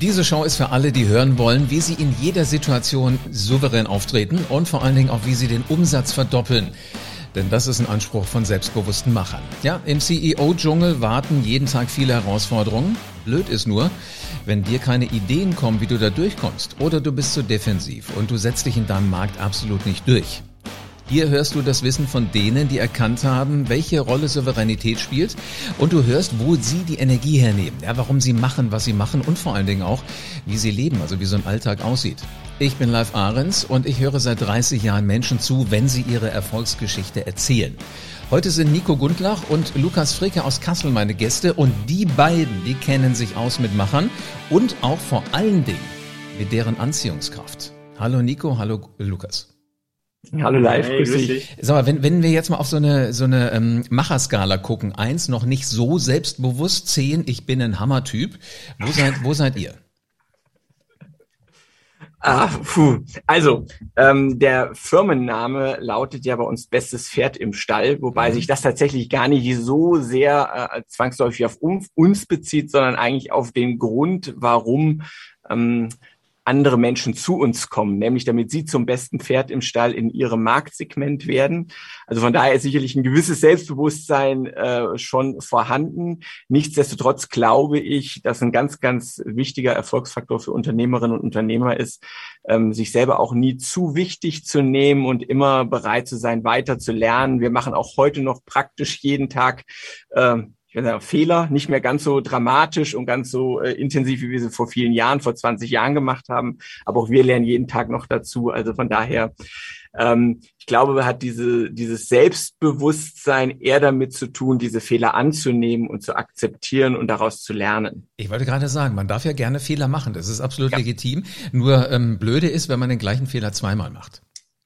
Diese Show ist für alle, die hören wollen, wie sie in jeder Situation souverän auftreten und vor allen Dingen auch, wie sie den Umsatz verdoppeln. Denn das ist ein Anspruch von selbstbewussten Machern. Ja, im CEO-Dschungel warten jeden Tag viele Herausforderungen. Blöd ist nur, wenn dir keine Ideen kommen, wie du da durchkommst. Oder du bist zu defensiv und du setzt dich in deinem Markt absolut nicht durch. Hier hörst du das Wissen von denen, die erkannt haben, welche Rolle Souveränität spielt und du hörst, wo sie die Energie hernehmen, ja, warum sie machen, was sie machen und vor allen Dingen auch, wie sie leben, also wie so ein Alltag aussieht. Ich bin Live Ahrens und ich höre seit 30 Jahren Menschen zu, wenn sie ihre Erfolgsgeschichte erzählen. Heute sind Nico Gundlach und Lukas Fricke aus Kassel meine Gäste und die beiden, die kennen sich aus mit Machern und auch vor allen Dingen mit deren Anziehungskraft. Hallo Nico, hallo Lukas. Hallo live, hey, grüß dich. Sag mal, wenn, wenn wir jetzt mal auf so eine, so eine ähm, Macherskala gucken, eins noch nicht so selbstbewusst, zehn, ich bin ein Hammertyp. Wo seid, wo seid ihr? Ah, puh. Also, ähm, der Firmenname lautet ja bei uns Bestes Pferd im Stall, wobei mhm. sich das tatsächlich gar nicht so sehr äh, zwangsläufig auf uns bezieht, sondern eigentlich auf den Grund, warum ähm, andere Menschen zu uns kommen, nämlich damit sie zum besten Pferd im Stall in ihrem Marktsegment werden. Also von daher ist sicherlich ein gewisses Selbstbewusstsein äh, schon vorhanden. Nichtsdestotrotz glaube ich, dass ein ganz, ganz wichtiger Erfolgsfaktor für Unternehmerinnen und Unternehmer ist, ähm, sich selber auch nie zu wichtig zu nehmen und immer bereit zu sein, weiter zu lernen. Wir machen auch heute noch praktisch jeden Tag äh, ich würde sagen, Fehler, nicht mehr ganz so dramatisch und ganz so äh, intensiv, wie wir sie vor vielen Jahren, vor 20 Jahren gemacht haben. Aber auch wir lernen jeden Tag noch dazu. Also von daher, ähm, ich glaube, hat diese, dieses Selbstbewusstsein eher damit zu tun, diese Fehler anzunehmen und zu akzeptieren und daraus zu lernen. Ich wollte gerade sagen, man darf ja gerne Fehler machen. Das ist absolut ja. legitim. Nur ähm, blöde ist, wenn man den gleichen Fehler zweimal macht.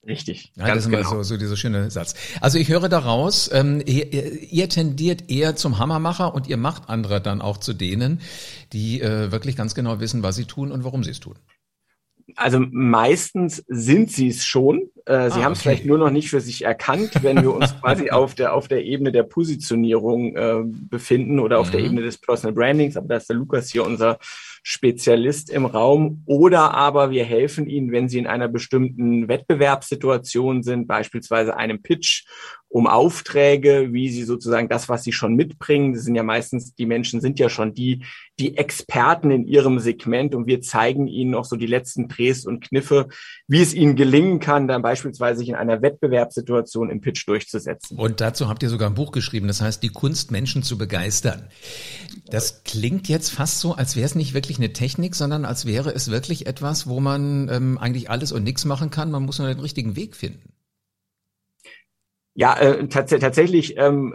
Richtig. Ja, das ist genau. so, so dieser schöne Satz. Also ich höre daraus, ähm, ihr, ihr tendiert eher zum Hammermacher und ihr macht andere dann auch zu denen, die äh, wirklich ganz genau wissen, was sie tun und warum sie es tun. Also meistens sind sie es schon. Äh, sie ah, haben es okay. vielleicht nur noch nicht für sich erkannt, wenn wir uns quasi auf der auf der Ebene der Positionierung äh, befinden oder auf mhm. der Ebene des Personal Brandings. Aber da ist der Lukas hier unser Spezialist im Raum oder aber wir helfen Ihnen, wenn Sie in einer bestimmten Wettbewerbssituation sind, beispielsweise einem Pitch um Aufträge, wie Sie sozusagen das, was Sie schon mitbringen. Das sind ja meistens, die Menschen sind ja schon die, die Experten in ihrem Segment und wir zeigen Ihnen noch so die letzten Drehs und Kniffe, wie es Ihnen gelingen kann, dann beispielsweise sich in einer Wettbewerbssituation im Pitch durchzusetzen. Und dazu habt ihr sogar ein Buch geschrieben, das heißt, die Kunst, Menschen zu begeistern. Das klingt jetzt fast so, als wäre es nicht wirklich eine Technik, sondern als wäre es wirklich etwas, wo man ähm, eigentlich alles und nichts machen kann. Man muss nur den richtigen Weg finden. Ja, äh, tats tatsächlich, ähm,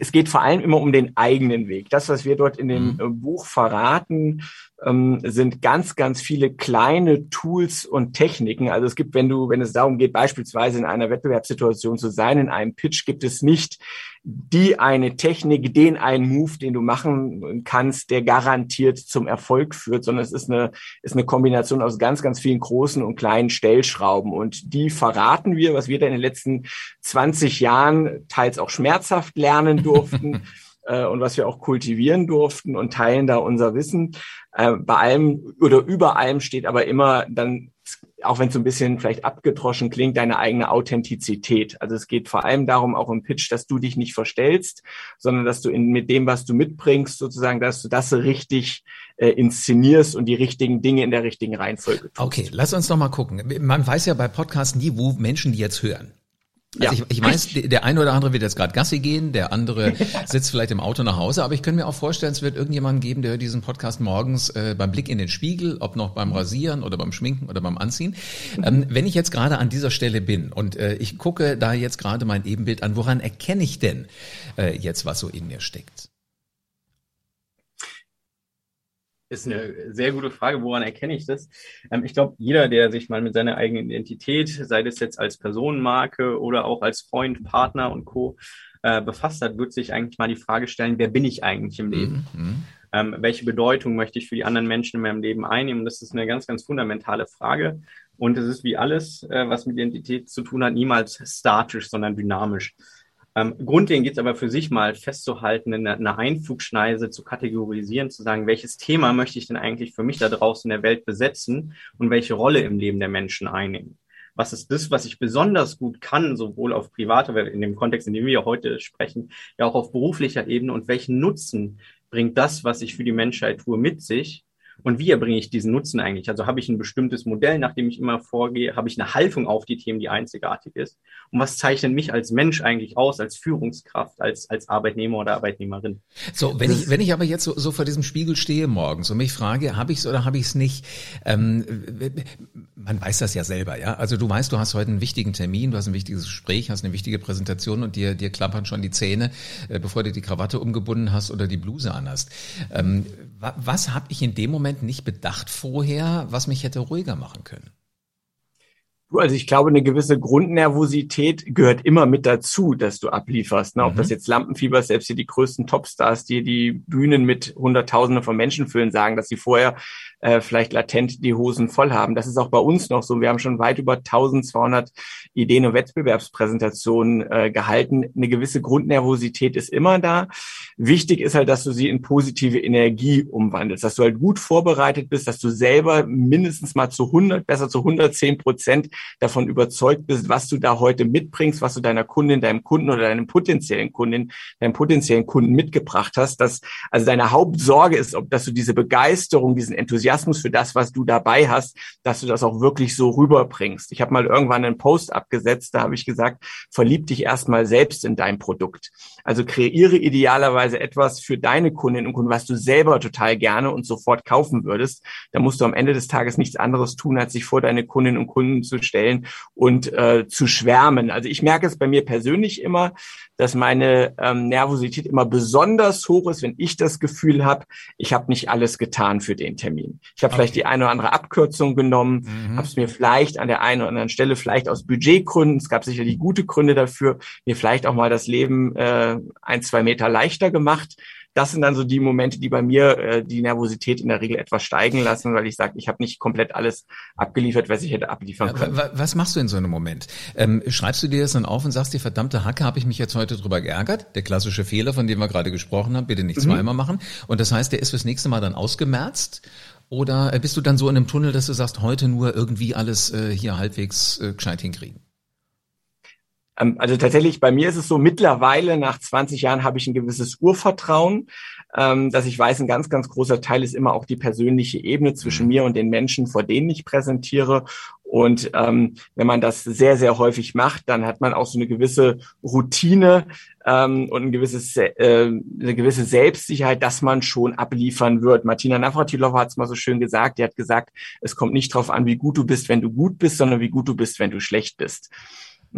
es geht vor allem immer um den eigenen Weg. Das, was wir dort in dem mhm. Äh, Buch verraten, ähm, sind ganz, ganz viele kleine Tools und Techniken. Also es gibt, wenn du, wenn es darum geht, beispielsweise in einer Wettbewerbssituation zu sein, in einem Pitch, gibt es nicht die eine Technik, den einen Move, den du machen kannst, der garantiert zum Erfolg führt, sondern es ist eine, ist eine Kombination aus ganz, ganz vielen großen und kleinen Stellschrauben. Und die verraten wir, was wir da in den letzten 20 Jahren teils auch schmerzhaft lernen durften. Äh, und was wir auch kultivieren durften und teilen da unser Wissen. Äh, bei allem oder über allem steht aber immer dann, auch wenn es so ein bisschen vielleicht abgedroschen klingt, deine eigene Authentizität. Also es geht vor allem darum, auch im Pitch, dass du dich nicht verstellst, sondern dass du in, mit dem, was du mitbringst, sozusagen, dass du das richtig äh, inszenierst und die richtigen Dinge in der richtigen Reihenfolge tust. Okay, lass uns noch mal gucken. Man weiß ja bei Podcasts nie, wo Menschen die jetzt hören. Also ja. ich, ich weiß, der eine oder andere wird jetzt gerade Gassi gehen, der andere sitzt vielleicht im Auto nach Hause, aber ich könnte mir auch vorstellen, es wird irgendjemanden geben, der diesen Podcast morgens äh, beim Blick in den Spiegel, ob noch beim Rasieren oder beim Schminken oder beim Anziehen. Ähm, wenn ich jetzt gerade an dieser Stelle bin und äh, ich gucke da jetzt gerade mein Ebenbild an, woran erkenne ich denn äh, jetzt, was so in mir steckt? Ist eine sehr gute Frage. Woran erkenne ich das? Ähm, ich glaube, jeder, der sich mal mit seiner eigenen Identität, sei das jetzt als Personenmarke oder auch als Freund, Partner und Co. Äh, befasst hat, wird sich eigentlich mal die Frage stellen, wer bin ich eigentlich im Leben? Mhm. Ähm, welche Bedeutung möchte ich für die anderen Menschen in meinem Leben einnehmen? Das ist eine ganz, ganz fundamentale Frage. Und es ist wie alles, äh, was mit Identität zu tun hat, niemals statisch, sondern dynamisch. Ähm, grundlegend geht es aber für sich mal festzuhalten, eine, eine Einflugschneise zu kategorisieren, zu sagen, welches Thema möchte ich denn eigentlich für mich da draußen in der Welt besetzen und welche Rolle im Leben der Menschen einnehmen? Was ist das, was ich besonders gut kann, sowohl auf privater, in dem Kontext, in dem wir heute sprechen, ja auch auf beruflicher Ebene? Und welchen Nutzen bringt das, was ich für die Menschheit tue, mit sich und wie erbringe ich diesen Nutzen eigentlich? Also habe ich ein bestimmtes Modell, nach dem ich immer vorgehe? Habe ich eine Haltung auf die Themen, die einzigartig ist? Und was zeichnet mich als Mensch eigentlich aus, als Führungskraft, als, als Arbeitnehmer oder Arbeitnehmerin? So, wenn ich, wenn ich aber jetzt so, so vor diesem Spiegel stehe morgens und mich frage, habe ich es oder habe ich es nicht? Ähm, man weiß das ja selber, ja. Also du weißt, du hast heute einen wichtigen Termin, du hast ein wichtiges Gespräch, hast eine wichtige Präsentation und dir, dir klappern schon die Zähne, äh, bevor du die Krawatte umgebunden hast oder die Bluse anhast. Ähm, was habe ich in dem Moment nicht bedacht vorher, was mich hätte ruhiger machen können? Also ich glaube, eine gewisse Grundnervosität gehört immer mit dazu, dass du ablieferst. Ne? Ob das mhm. jetzt Lampenfieber ist, selbst hier die größten Topstars, die die Bühnen mit Hunderttausenden von Menschen füllen, sagen, dass sie vorher äh, vielleicht latent die Hosen voll haben. Das ist auch bei uns noch so. Wir haben schon weit über 1200 Ideen- und Wettbewerbspräsentationen äh, gehalten. Eine gewisse Grundnervosität ist immer da. Wichtig ist halt, dass du sie in positive Energie umwandelst, dass du halt gut vorbereitet bist, dass du selber mindestens mal zu 100, besser zu 110 Prozent davon überzeugt bist, was du da heute mitbringst, was du deiner Kundin, deinem Kunden oder deinem potenziellen Kundin, deinem potenziellen Kunden mitgebracht hast. Dass also deine Hauptsorge ist, ob dass du diese Begeisterung, diesen Enthusiasmus für das, was du dabei hast, dass du das auch wirklich so rüberbringst. Ich habe mal irgendwann einen Post abgesetzt, da habe ich gesagt, verlieb dich erstmal selbst in dein Produkt. Also kreiere idealerweise etwas für deine Kundinnen und Kunden, was du selber total gerne und sofort kaufen würdest. Da musst du am Ende des Tages nichts anderes tun, als sich vor deine Kundinnen und Kunden zu stellen und äh, zu schwärmen. Also ich merke es bei mir persönlich immer, dass meine ähm, Nervosität immer besonders hoch ist, wenn ich das Gefühl habe, ich habe nicht alles getan für den Termin. Ich habe okay. vielleicht die eine oder andere Abkürzung genommen, mhm. habe es mir vielleicht an der einen oder anderen Stelle, vielleicht aus Budgetgründen, es gab sicherlich gute Gründe dafür, mir vielleicht auch mal das Leben äh, ein, zwei Meter leichter gemacht das sind dann so die Momente, die bei mir äh, die Nervosität in der Regel etwas steigen lassen, weil ich sage, ich habe nicht komplett alles abgeliefert, was ich hätte abliefern können. Was machst du in so einem Moment? Ähm, schreibst du dir das dann auf und sagst dir, verdammte Hacke, habe ich mich jetzt heute drüber geärgert? Der klassische Fehler, von dem wir gerade gesprochen haben, bitte nicht mhm. zweimal machen. Und das heißt, der ist fürs nächste Mal dann ausgemerzt? Oder bist du dann so in einem Tunnel, dass du sagst, heute nur irgendwie alles äh, hier halbwegs äh, gescheit hinkriegen? Ähm, also tatsächlich, bei mir ist es so, mittlerweile nach 20 Jahren habe ich ein gewisses Urvertrauen, ähm, dass ich weiß, ein ganz, ganz großer Teil ist immer auch die persönliche Ebene zwischen mhm. mir und den Menschen, vor denen ich präsentiere. Und ähm, wenn man das sehr, sehr häufig macht, dann hat man auch so eine gewisse Routine ähm, und ein gewisses, äh, eine gewisse Selbstsicherheit, dass man schon abliefern wird. Martina Navratilova hat es mal so schön gesagt. Die hat gesagt, es kommt nicht darauf an, wie gut du bist, wenn du gut bist, sondern wie gut du bist, wenn du schlecht bist.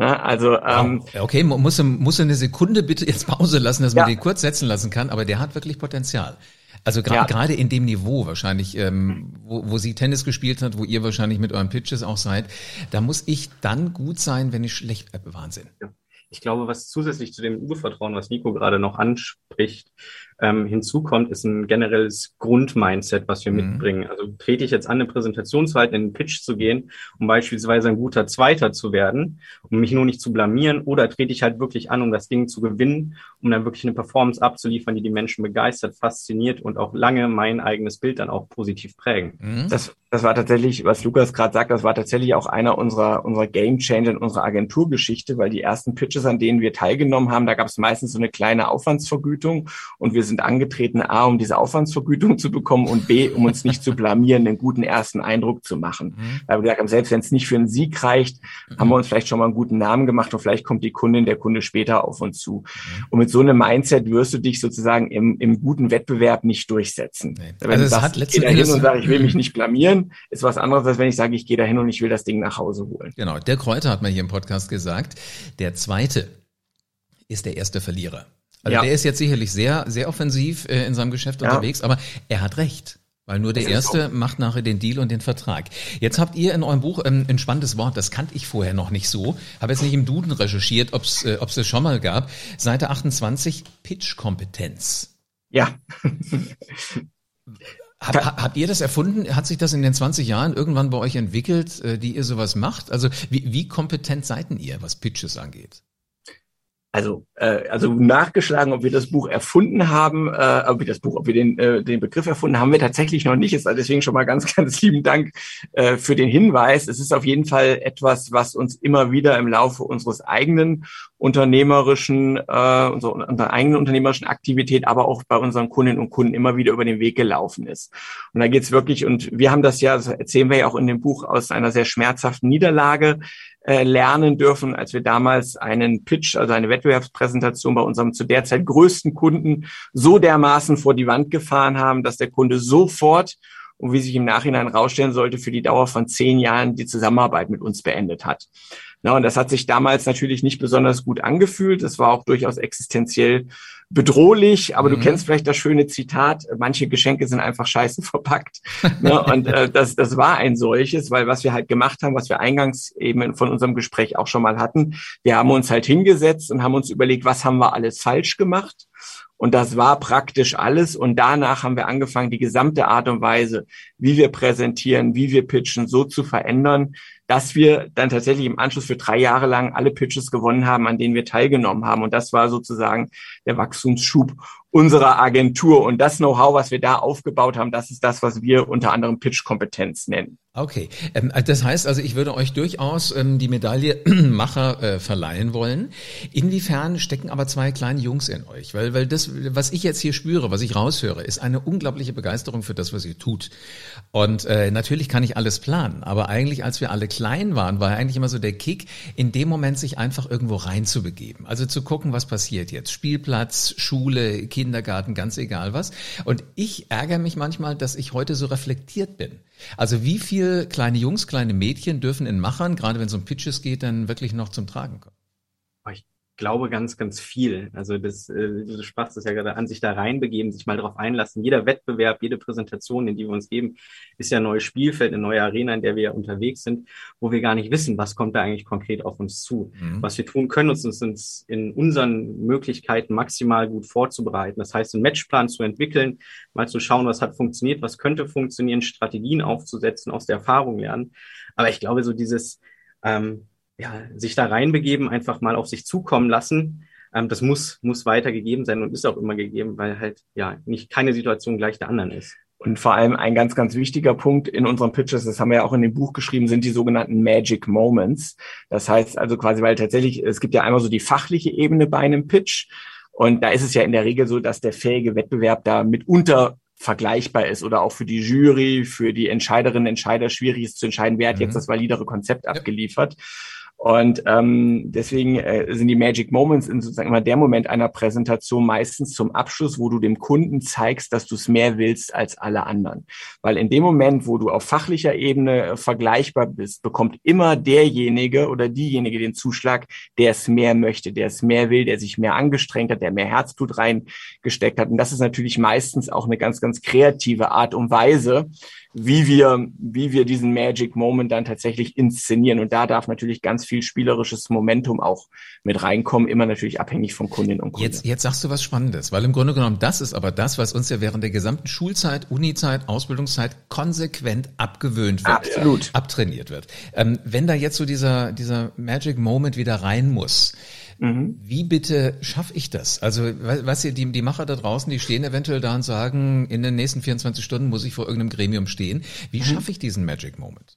Ne? Also ähm, okay, muss muss eine Sekunde bitte jetzt Pause lassen, dass man ja. den kurz setzen lassen kann, aber der hat wirklich Potenzial. Also gerade ja. gerade in dem Niveau wahrscheinlich, ähm, wo, wo sie Tennis gespielt hat, wo ihr wahrscheinlich mit euren Pitches auch seid, da muss ich dann gut sein, wenn ich schlecht äh, Wahnsinn. Ja. Ich glaube, was zusätzlich zu dem Urvertrauen, was Nico gerade noch anspricht, ähm, hinzukommt, ist ein generelles Grundmindset, was wir mhm. mitbringen. Also trete ich jetzt an, eine Präsentation zu halten, in den Pitch zu gehen, um beispielsweise ein guter Zweiter zu werden, um mich nur nicht zu blamieren, oder trete ich halt wirklich an, um das Ding zu gewinnen, um dann wirklich eine Performance abzuliefern, die die Menschen begeistert, fasziniert und auch lange mein eigenes Bild dann auch positiv prägen. Mhm. Das, das war tatsächlich, was Lukas gerade sagt, das war tatsächlich auch einer unserer, unserer Game Changer in unserer Agenturgeschichte, weil die ersten Pitches, an denen wir teilgenommen haben, da gab es meistens so eine kleine Aufwandsvergütung und wir sind angetreten, A, um diese Aufwandsvergütung zu bekommen und B, um uns nicht zu blamieren, einen guten ersten Eindruck zu machen. Mhm. Weil wir gesagt haben, selbst wenn es nicht für einen Sieg reicht, mhm. haben wir uns vielleicht schon mal einen guten Namen gemacht und vielleicht kommt die Kundin, der Kunde später auf uns zu. Mhm. Und mit so einem Mindset wirst du dich sozusagen im, im guten Wettbewerb nicht durchsetzen. Nee. Wenn also du sagst, ich gehe dahin und sage, ich will mich nicht blamieren, ist was anderes, als wenn ich sage, ich gehe dahin und ich will das Ding nach Hause holen. Genau, der Kräuter hat mal hier im Podcast gesagt, der zweite ist der erste Verlierer. Also ja. der ist jetzt sicherlich sehr, sehr offensiv äh, in seinem Geschäft ja. unterwegs, aber er hat recht. Weil nur der Erste macht nachher den Deal und den Vertrag. Jetzt habt ihr in eurem Buch ähm, ein spannendes Wort, das kannte ich vorher noch nicht so. Habe jetzt nicht im Duden recherchiert, ob es äh, ob's es schon mal gab. Seite 28, Pitch-Kompetenz. Ja. Hab, habt ihr das erfunden? Hat sich das in den 20 Jahren irgendwann bei euch entwickelt, äh, die ihr sowas macht? Also wie, wie kompetent seid ihr, was Pitches angeht? Also äh, also nachgeschlagen, ob wir das Buch erfunden haben, äh, ob wir das Buch, ob wir den äh, den Begriff erfunden haben, wir tatsächlich noch nicht. Ist also deswegen schon mal ganz ganz lieben Dank äh, für den Hinweis. Es ist auf jeden Fall etwas, was uns immer wieder im Laufe unseres eigenen unternehmerischen, äh, unserer, unserer eigenen unternehmerischen Aktivität, aber auch bei unseren Kundinnen und Kunden immer wieder über den Weg gelaufen ist. Und da geht's wirklich, und wir haben das ja, das erzählen wir ja auch in dem Buch, aus einer sehr schmerzhaften Niederlage äh, lernen dürfen, als wir damals einen Pitch, also eine Wettbewerbspräsentation bei unserem zu der Zeit größten Kunden so dermaßen vor die Wand gefahren haben, dass der Kunde sofort und wie sich im Nachhinein rausstellen sollte, für die Dauer von zehn Jahren die Zusammenarbeit mit uns beendet hat. Na, und das hat sich damals natürlich nicht besonders gut angefühlt. Das war auch durchaus existenziell bedrohlich, aber mhm. du kennst vielleicht das schöne Zitat, manche Geschenke sind einfach scheiße verpackt. ne? Und äh, das, das war ein solches, weil was wir halt gemacht haben, was wir eingangs eben von unserem Gespräch auch schon mal hatten, wir haben uns halt hingesetzt und haben uns überlegt, was haben wir alles falsch gemacht und das war praktisch alles. Und danach haben wir angefangen, die gesamte Art und Weise, wie wir präsentieren, wie wir pitchen, so zu verändern, dass wir dann tatsächlich im Anschluss für drei Jahre lang alle Pitches gewonnen haben, an denen wir teilgenommen haben. Und das war sozusagen der Wachstumsschub unserer Agentur. Und das Know-how, was wir da aufgebaut haben, das ist das, was wir unter anderem Pitch-Kompetenz nennen. Okay, ähm, das heißt also, ich würde euch durchaus ähm, die Medaille Macher äh, verleihen wollen. Inwiefern stecken aber zwei kleine Jungs in euch? Weil, weil das, was ich jetzt hier spüre, was ich raushöre, ist eine unglaubliche Begeisterung für das, was ihr tut. Und äh, natürlich kann ich alles planen, aber eigentlich, als wir alle klein waren, war eigentlich immer so der Kick, in dem Moment sich einfach irgendwo reinzubegeben. Also zu gucken, was passiert jetzt. Spielplatz, Schule, Kindergarten, ganz egal was. Und ich ärgere mich manchmal, dass ich heute so reflektiert bin. Also wie viel kleine Jungs, kleine Mädchen dürfen in Machern, gerade wenn es um Pitches geht, dann wirklich noch zum Tragen kommen? Ich glaube ganz, ganz viel. Also das, äh, du sprachst es ja gerade an, sich da reinbegeben, sich mal darauf einlassen. Jeder Wettbewerb, jede Präsentation, in die wir uns geben, ist ja ein neues Spielfeld, eine neue Arena, in der wir ja unterwegs sind, wo wir gar nicht wissen, was kommt da eigentlich konkret auf uns zu. Mhm. Was wir tun können, uns, uns in unseren Möglichkeiten maximal gut vorzubereiten. Das heißt, einen Matchplan zu entwickeln, mal zu schauen, was hat funktioniert, was könnte funktionieren, Strategien aufzusetzen, aus der Erfahrung lernen. Aber ich glaube, so dieses ähm, ja, sich da reinbegeben, einfach mal auf sich zukommen lassen. Ähm, das muss, muss weiter gegeben sein und ist auch immer gegeben, weil halt ja nicht keine Situation gleich der anderen ist. Und vor allem ein ganz, ganz wichtiger Punkt in unseren Pitches, das haben wir ja auch in dem Buch geschrieben, sind die sogenannten Magic Moments. Das heißt also quasi, weil tatsächlich, es gibt ja einmal so die fachliche Ebene bei einem Pitch. Und da ist es ja in der Regel so, dass der fähige Wettbewerb da mitunter vergleichbar ist oder auch für die Jury, für die Entscheiderinnen, Entscheider schwierig ist zu entscheiden, wer hat mhm. jetzt das validere Konzept ja. abgeliefert. Und ähm, deswegen äh, sind die Magic Moments in sozusagen immer der Moment einer Präsentation meistens zum Abschluss, wo du dem Kunden zeigst, dass du es mehr willst als alle anderen. Weil in dem Moment, wo du auf fachlicher Ebene äh, vergleichbar bist, bekommt immer derjenige oder diejenige den Zuschlag, der es mehr möchte, der es mehr will, der sich mehr angestrengt hat, der mehr Herzblut reingesteckt hat. Und das ist natürlich meistens auch eine ganz, ganz kreative Art und Weise, wie wir, wie wir diesen Magic Moment dann tatsächlich inszenieren. Und da darf natürlich ganz viel spielerisches Momentum auch mit reinkommen, immer natürlich abhängig von Kundinnen und Kunden. Jetzt, jetzt sagst du was Spannendes, weil im Grunde genommen das ist aber das, was uns ja während der gesamten Schulzeit, Unizeit, Ausbildungszeit konsequent abgewöhnt wird, Absolut. abtrainiert wird. Ähm, wenn da jetzt so dieser, dieser Magic Moment wieder rein muss, Mhm. Wie bitte schaffe ich das? Also, was ihr, die, die Macher da draußen, die stehen eventuell da und sagen, in den nächsten 24 Stunden muss ich vor irgendeinem Gremium stehen. Wie mhm. schaffe ich diesen Magic Moment?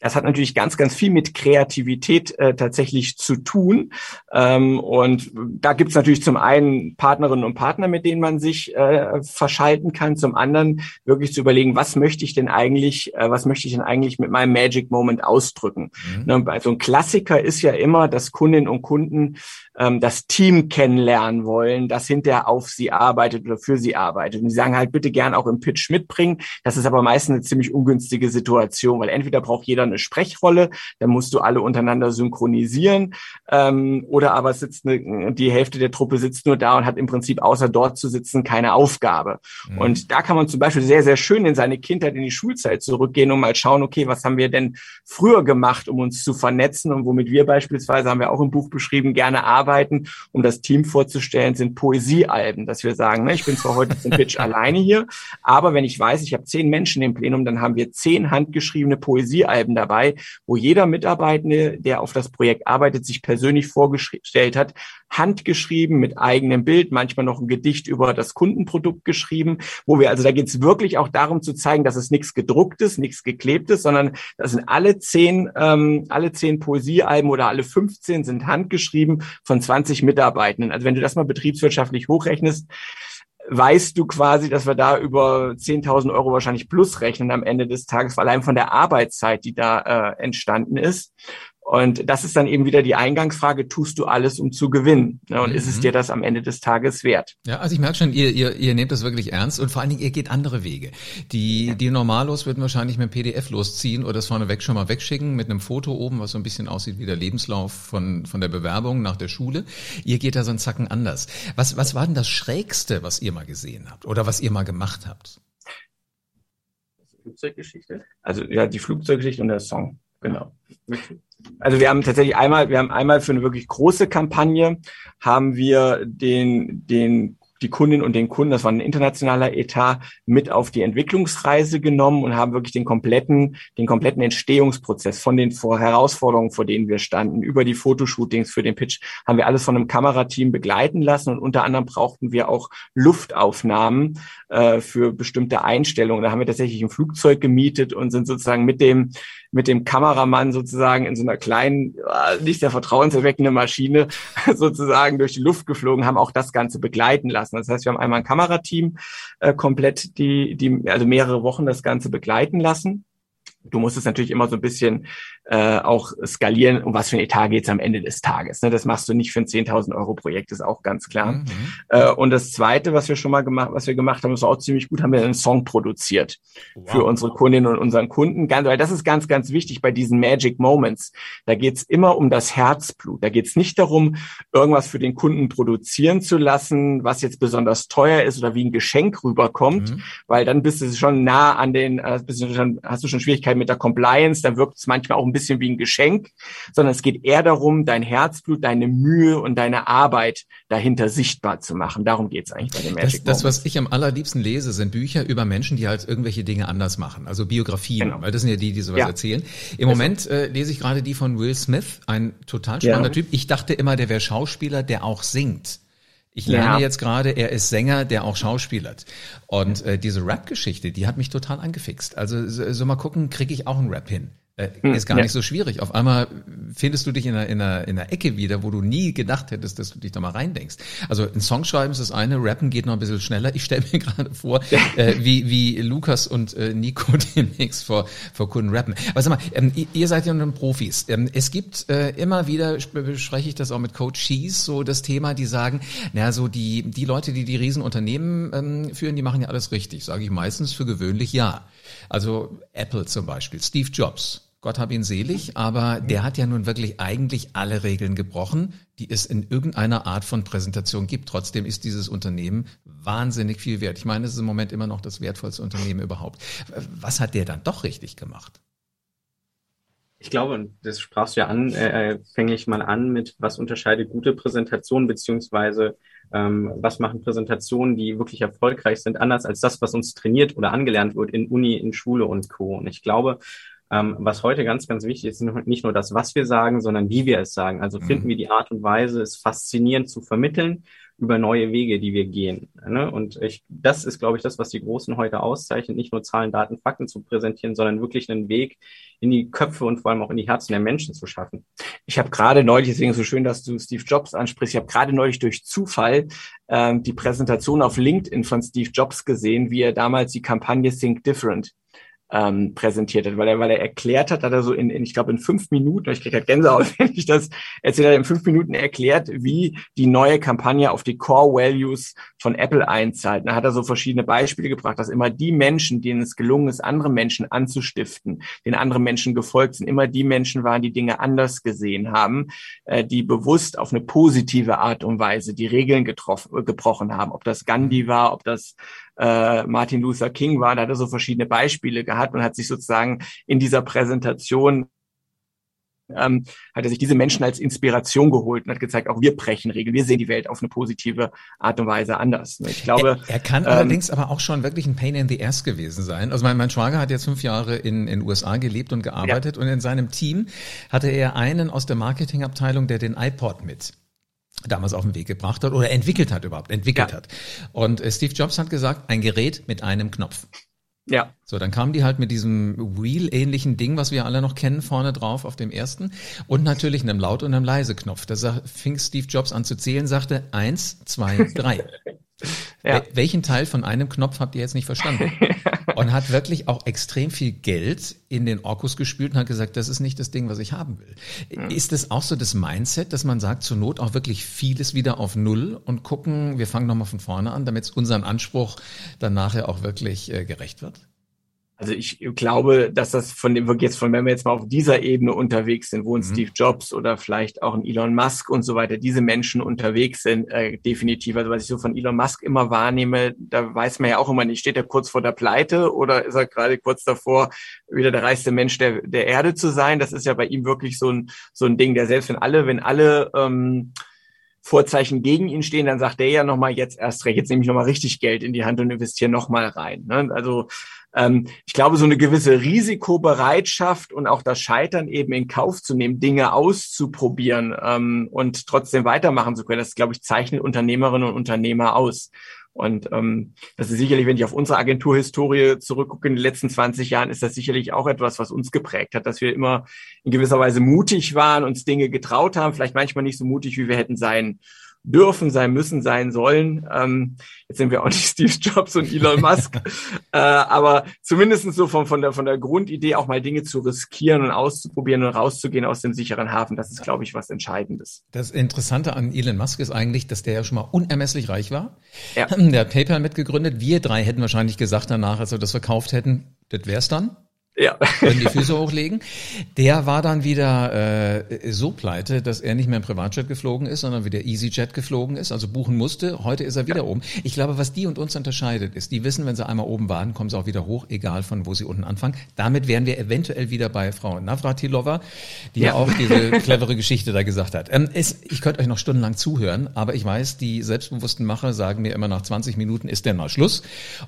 Das hat natürlich ganz, ganz viel mit Kreativität äh, tatsächlich zu tun. Ähm, und da gibt es natürlich zum einen Partnerinnen und Partner, mit denen man sich äh, verschalten kann, zum anderen wirklich zu überlegen, was möchte ich denn eigentlich, äh, was möchte ich denn eigentlich mit meinem Magic Moment ausdrücken. Mhm. Ne, also ein Klassiker ist ja immer, dass Kundinnen und Kunden ähm, das Team kennenlernen wollen, das hinterher auf sie arbeitet oder für sie arbeitet. Und die sagen halt bitte gern auch im Pitch mitbringen. Das ist aber meistens eine ziemlich ungünstige Situation, weil entweder braucht jeder eine Sprechrolle, dann musst du alle untereinander synchronisieren, ähm, oder aber sitzt eine, die Hälfte der Truppe sitzt nur da und hat im Prinzip außer dort zu sitzen keine Aufgabe. Mhm. Und da kann man zum Beispiel sehr, sehr schön in seine Kindheit, in die Schulzeit zurückgehen und mal schauen, okay, was haben wir denn früher gemacht, um uns zu vernetzen und womit wir beispielsweise, haben wir auch im Buch beschrieben, gerne arbeiten, um das Team vorzustellen, sind Poesiealben, dass wir sagen, ne, ich bin zwar heute zum Pitch alleine hier, aber wenn ich weiß, ich habe zehn Menschen im Plenum, dann haben wir zehn handgeschriebene Poesiealben dabei, wo jeder Mitarbeitende, der auf das Projekt arbeitet, sich persönlich vorgestellt hat, handgeschrieben mit eigenem Bild, manchmal noch ein Gedicht über das Kundenprodukt geschrieben, wo wir, also da geht es wirklich auch darum zu zeigen, dass es nichts gedrucktes, nichts geklebtes, sondern das sind alle zehn, ähm, alle zehn Poesiealben oder alle 15 sind handgeschrieben von 20 Mitarbeitenden. Also wenn du das mal betriebswirtschaftlich hochrechnest, weißt du quasi, dass wir da über 10.000 Euro wahrscheinlich plus rechnen am Ende des Tages, allein von der Arbeitszeit, die da äh, entstanden ist. Und das ist dann eben wieder die Eingangsfrage, tust du alles, um zu gewinnen? Ne? Und mhm. ist es mhm. dir das am Ende des Tages wert? Ja, also ich merke schon, ihr, ihr, ihr nehmt das wirklich ernst und vor allen Dingen, ihr geht andere Wege. Die, die Normalos würden wahrscheinlich mit dem PDF losziehen oder das vorneweg schon mal wegschicken mit einem Foto oben, was so ein bisschen aussieht wie der Lebenslauf von, von der Bewerbung nach der Schule. Ihr geht da so einen Zacken anders. Was, was war denn das Schrägste, was ihr mal gesehen habt oder was ihr mal gemacht habt? Flugzeuggeschichte? Also ja, die Flugzeuggeschichte und der Song, genau. Also wir haben tatsächlich einmal, wir haben einmal für eine wirklich große Kampagne haben wir den, den die Kundinnen und den Kunden, das war ein internationaler Etat, mit auf die Entwicklungsreise genommen und haben wirklich den kompletten, den kompletten Entstehungsprozess von den vor Herausforderungen, vor denen wir standen, über die Fotoshootings für den Pitch, haben wir alles von einem Kamerateam begleiten lassen und unter anderem brauchten wir auch Luftaufnahmen äh, für bestimmte Einstellungen. Da haben wir tatsächlich ein Flugzeug gemietet und sind sozusagen mit dem mit dem Kameramann sozusagen in so einer kleinen, äh, nicht sehr vertrauenserweckende Maschine sozusagen durch die Luft geflogen, haben auch das Ganze begleiten lassen. Das heißt, wir haben einmal ein Kamerateam äh, komplett, die, die also mehrere Wochen das Ganze begleiten lassen. Du musst es natürlich immer so ein bisschen äh, auch skalieren, um was für ein Etat geht es am Ende des Tages. Ne? Das machst du nicht für ein 10.000 Euro Projekt, ist auch ganz klar. Mhm. Äh, und das Zweite, was wir schon mal gemacht, was wir gemacht haben, ist auch ziemlich gut, haben wir einen Song produziert wow. für unsere Kundinnen und unseren Kunden. Ganz, weil das ist ganz, ganz wichtig bei diesen Magic Moments. Da geht es immer um das Herzblut. Da geht es nicht darum, irgendwas für den Kunden produzieren zu lassen, was jetzt besonders teuer ist oder wie ein Geschenk rüberkommt, mhm. weil dann bist du schon nah an den, äh, bist du schon, hast du schon Schwierigkeiten mit der Compliance, dann wirkt es manchmal auch ein bisschen wie ein Geschenk, sondern es geht eher darum, dein Herzblut, deine Mühe und deine Arbeit dahinter sichtbar zu machen. Darum geht es eigentlich bei dem Magic das, das, was ich am allerliebsten lese, sind Bücher über Menschen, die halt irgendwelche Dinge anders machen, also Biografien, genau. weil das sind ja die, die sowas ja. erzählen. Im Moment äh, lese ich gerade die von Will Smith, ein total spannender ja. Typ. Ich dachte immer, der wäre Schauspieler, der auch singt. Ich lerne ja. jetzt gerade, er ist Sänger, der auch schauspielert. Und äh, diese Rap-Geschichte, die hat mich total angefixt. Also so, so mal gucken, kriege ich auch einen Rap hin. Äh, hm, ist gar ja. nicht so schwierig. Auf einmal findest du dich in einer, in, einer, in einer Ecke wieder, wo du nie gedacht hättest, dass du dich da mal reindenkst. Also ein Song schreiben ist das eine, rappen geht noch ein bisschen schneller. Ich stelle mir gerade vor, äh, wie, wie Lukas und äh, Nico demnächst vor, vor Kunden rappen. Aber sag mal, ähm, ihr seid ja nun Profis. Ähm, es gibt äh, immer wieder, bespreche ich das auch mit Coach Cheese, so das Thema, die sagen, na so die, die Leute, die die Riesenunternehmen ähm, führen, die machen ja alles richtig. Sage ich meistens für gewöhnlich ja. Also Apple zum Beispiel, Steve Jobs Gott hab ihn selig, aber der hat ja nun wirklich eigentlich alle Regeln gebrochen, die es in irgendeiner Art von Präsentation gibt. Trotzdem ist dieses Unternehmen wahnsinnig viel wert. Ich meine, es ist im Moment immer noch das wertvollste Unternehmen überhaupt. Was hat der dann doch richtig gemacht? Ich glaube, das sprachst du ja an, äh, fange ich mal an mit, was unterscheidet gute Präsentation beziehungsweise ähm, was machen Präsentationen, die wirklich erfolgreich sind, anders als das, was uns trainiert oder angelernt wird in Uni, in Schule und Co. Und ich glaube, ähm, was heute ganz, ganz wichtig ist, nicht nur das, was wir sagen, sondern wie wir es sagen. Also finden mhm. wir die Art und Weise, es faszinierend zu vermitteln über neue Wege, die wir gehen. Ne? Und ich, das ist, glaube ich, das, was die Großen heute auszeichnet, nicht nur Zahlen, Daten, Fakten zu präsentieren, sondern wirklich einen Weg in die Köpfe und vor allem auch in die Herzen der Menschen zu schaffen. Ich habe gerade neulich, deswegen ist es so schön, dass du Steve Jobs ansprichst, ich habe gerade neulich durch Zufall ähm, die Präsentation auf LinkedIn von Steve Jobs gesehen, wie er damals die Kampagne Think Different ähm, präsentiert hat, weil er, weil er erklärt hat, hat er so in, in ich glaube in fünf Minuten, ich kriege halt Gänsehaut, wenn ich das erzählt hat, in fünf Minuten erklärt, wie die neue Kampagne auf die Core Values von Apple einzahlt. Da hat er so verschiedene Beispiele gebracht, dass immer die Menschen, denen es gelungen ist, andere Menschen anzustiften, den anderen Menschen gefolgt sind, immer die Menschen waren, die Dinge anders gesehen haben, äh, die bewusst auf eine positive Art und Weise die Regeln getroffen, gebrochen haben. Ob das Gandhi war, ob das äh, Martin Luther King war, da hat er so verschiedene Beispiele gehabt und hat sich sozusagen in dieser Präsentation ähm, hat er sich diese Menschen als Inspiration geholt und hat gezeigt, auch wir brechen Regeln, wir sehen die Welt auf eine positive Art und Weise anders. Ich glaube, er, er kann ähm, allerdings aber auch schon wirklich ein Pain in the Ass gewesen sein. Also mein, mein Schwager hat jetzt fünf Jahre in in USA gelebt und gearbeitet ja. und in seinem Team hatte er einen aus der Marketingabteilung, der den iPod mit damals auf den Weg gebracht hat oder entwickelt hat überhaupt, entwickelt ja. hat. Und äh, Steve Jobs hat gesagt, ein Gerät mit einem Knopf. Ja. So, dann kamen die halt mit diesem Wheel-ähnlichen Ding, was wir alle noch kennen, vorne drauf auf dem ersten und natürlich einem Laut- und einem Leise-Knopf. Da fing Steve Jobs an zu zählen, sagte eins, zwei, drei. Ja. Welchen Teil von einem Knopf habt ihr jetzt nicht verstanden? Und hat wirklich auch extrem viel Geld in den Orkus gespült und hat gesagt, das ist nicht das Ding, was ich haben will. Ist das auch so das Mindset, dass man sagt, zur Not auch wirklich vieles wieder auf Null und gucken, wir fangen nochmal von vorne an, damit es unseren Anspruch dann nachher auch wirklich äh, gerecht wird? Also ich glaube, dass das von dem jetzt von, wenn wir jetzt mal auf dieser Ebene unterwegs sind, wo ein mhm. Steve Jobs oder vielleicht auch ein Elon Musk und so weiter, diese Menschen unterwegs sind, äh, definitiv. Also was ich so von Elon Musk immer wahrnehme, da weiß man ja auch immer nicht, steht er kurz vor der Pleite oder ist er gerade kurz davor, wieder der reichste Mensch der, der Erde zu sein? Das ist ja bei ihm wirklich so ein, so ein Ding, der selbst wenn alle, wenn alle ähm, Vorzeichen gegen ihn stehen, dann sagt er ja nochmal, jetzt erst recht, jetzt nehme ich nochmal richtig Geld in die Hand und investiere nochmal rein. Ne? Also ähm, ich glaube, so eine gewisse Risikobereitschaft und auch das Scheitern eben in Kauf zu nehmen, Dinge auszuprobieren ähm, und trotzdem weitermachen zu können, das, glaube ich, zeichnet Unternehmerinnen und Unternehmer aus. Und ähm, das ist sicherlich, wenn ich auf unsere Agenturhistorie zurückgucke, in den letzten 20 Jahren ist das sicherlich auch etwas, was uns geprägt hat, dass wir immer in gewisser Weise mutig waren, uns Dinge getraut haben, vielleicht manchmal nicht so mutig, wie wir hätten sein dürfen, sein müssen, sein sollen. Ähm, jetzt sind wir auch nicht Steve Jobs und Elon Musk, äh, aber zumindest so von, von, der, von der Grundidee auch mal Dinge zu riskieren und auszuprobieren und rauszugehen aus dem sicheren Hafen, das ist, glaube ich, was Entscheidendes. Das Interessante an Elon Musk ist eigentlich, dass der ja schon mal unermesslich reich war. Ja. Der hat PayPal mitgegründet. Wir drei hätten wahrscheinlich gesagt danach, als wir das verkauft hätten, das wär's dann. Ja. Können die Füße hochlegen. Der war dann wieder äh, so pleite, dass er nicht mehr im Privatjet geflogen ist, sondern wieder EasyJet geflogen ist, also buchen musste. Heute ist er wieder ja. oben. Ich glaube, was die und uns unterscheidet, ist, die wissen, wenn sie einmal oben waren, kommen sie auch wieder hoch, egal von wo sie unten anfangen. Damit wären wir eventuell wieder bei Frau Navratilova, die ja, ja auch diese clevere Geschichte da gesagt hat. Ähm, es, ich könnte euch noch stundenlang zuhören, aber ich weiß, die selbstbewussten Macher sagen mir immer nach 20 Minuten ist denn mal Schluss.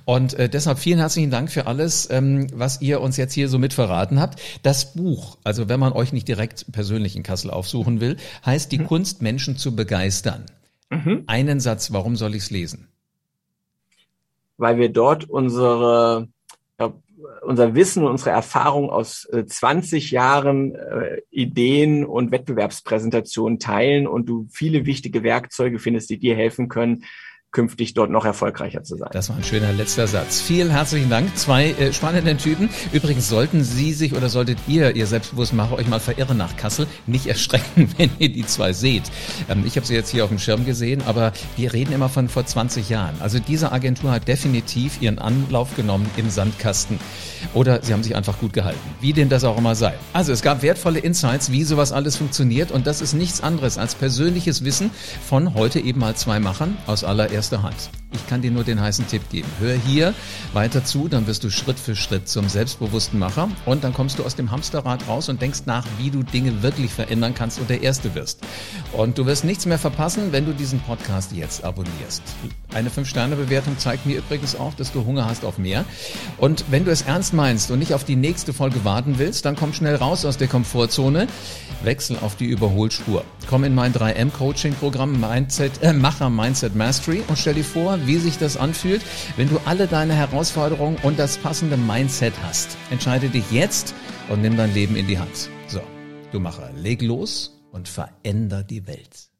Und äh, deshalb vielen herzlichen Dank für alles, ähm, was ihr uns jetzt hier so mit verraten habt. Das Buch, also wenn man euch nicht direkt persönlich in Kassel aufsuchen will, heißt Die mhm. Kunst, Menschen zu begeistern. Mhm. Einen Satz, warum soll ich es lesen? Weil wir dort unsere, unser Wissen und unsere Erfahrung aus 20 äh, Jahren äh, Ideen und Wettbewerbspräsentationen teilen und du viele wichtige Werkzeuge findest, die dir helfen können, künftig dort noch erfolgreicher zu sein. Das war ein schöner letzter Satz. Vielen herzlichen Dank. Zwei äh, spannende Typen. Übrigens sollten Sie sich oder solltet ihr, ihr Selbstbewusstmacher, euch mal verirren nach Kassel. Nicht erschrecken, wenn ihr die zwei seht. Ähm, ich habe sie jetzt hier auf dem Schirm gesehen, aber wir reden immer von vor 20 Jahren. Also diese Agentur hat definitiv ihren Anlauf genommen im Sandkasten. Oder sie haben sich einfach gut gehalten. Wie denn das auch immer sei. Also es gab wertvolle Insights, wie sowas alles funktioniert. Und das ist nichts anderes als persönliches Wissen von heute eben mal zwei Machern aus allererster erster Hand. Ich kann dir nur den heißen Tipp geben. Hör hier weiter zu, dann wirst du Schritt für Schritt zum selbstbewussten Macher und dann kommst du aus dem Hamsterrad raus und denkst nach, wie du Dinge wirklich verändern kannst und der Erste wirst. Und du wirst nichts mehr verpassen, wenn du diesen Podcast jetzt abonnierst. Eine 5-Sterne-Bewertung zeigt mir übrigens auch, dass du Hunger hast auf mehr. Und wenn du es ernst meinst und nicht auf die nächste Folge warten willst, dann komm schnell raus aus der Komfortzone, wechsel auf die Überholspur. Komm in mein 3M-Coaching-Programm Mindset, äh, Macher Mindset Mastery und stell dir vor, wie sich das anfühlt, wenn du alle deine Herausforderungen und das passende Mindset hast. Entscheide dich jetzt und nimm dein Leben in die Hand. So, du Macher, leg los und veränder die Welt.